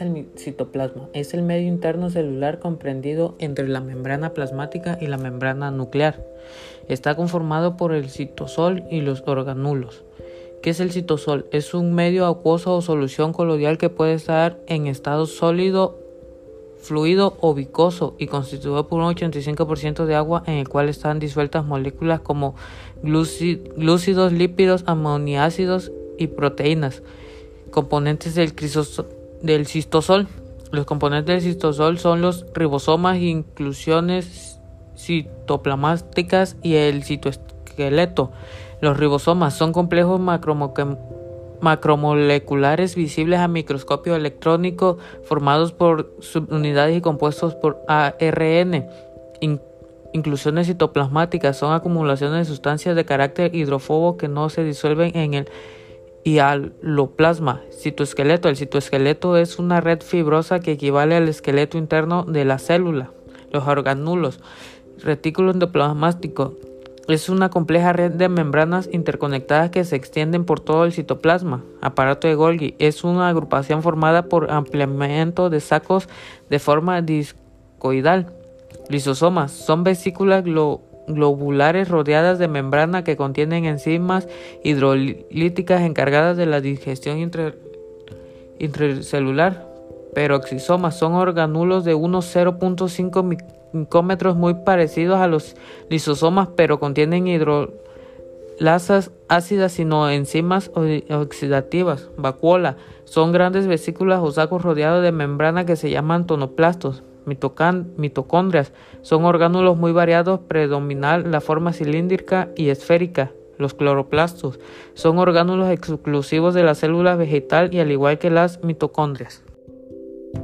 El citoplasma es el medio interno celular comprendido entre la membrana plasmática y la membrana nuclear. Está conformado por el citosol y los organulos. ¿Qué es el citosol? Es un medio acuoso o solución coloidal que puede estar en estado sólido, fluido o viscoso y constituido por un 85% de agua en el cual están disueltas moléculas como glúcidos, lípidos, aminoácidos y proteínas, componentes del crisosol del cistosol. Los componentes del cistosol son los ribosomas, inclusiones citoplasmáticas y el citoesqueleto. Los ribosomas son complejos macromoleculares visibles a microscopio electrónico formados por subunidades y compuestos por ARN. inclusiones citoplasmáticas son acumulaciones de sustancias de carácter hidrofobo que no se disuelven en el y aloplasma, citoesqueleto. El citoesqueleto es una red fibrosa que equivale al esqueleto interno de la célula. Los organulos, retículo endoplasmático, es una compleja red de membranas interconectadas que se extienden por todo el citoplasma. Aparato de Golgi es una agrupación formada por ampliamiento de sacos de forma discoidal. Lisosomas son vesículas globulares rodeadas de membrana que contienen enzimas hidrolíticas encargadas de la digestión intracelular. Peroxisomas son organulos de unos 0.5 micómetros muy parecidos a los lisosomas, pero contienen hidrolasas ácidas y no enzimas oxidativas. Vacuola son grandes vesículas o sacos rodeados de membrana que se llaman tonoplastos mitocondrias. Son orgánulos muy variados, predominan la forma cilíndrica y esférica. Los cloroplastos son orgánulos exclusivos de la célula vegetal y al igual que las mitocondrias.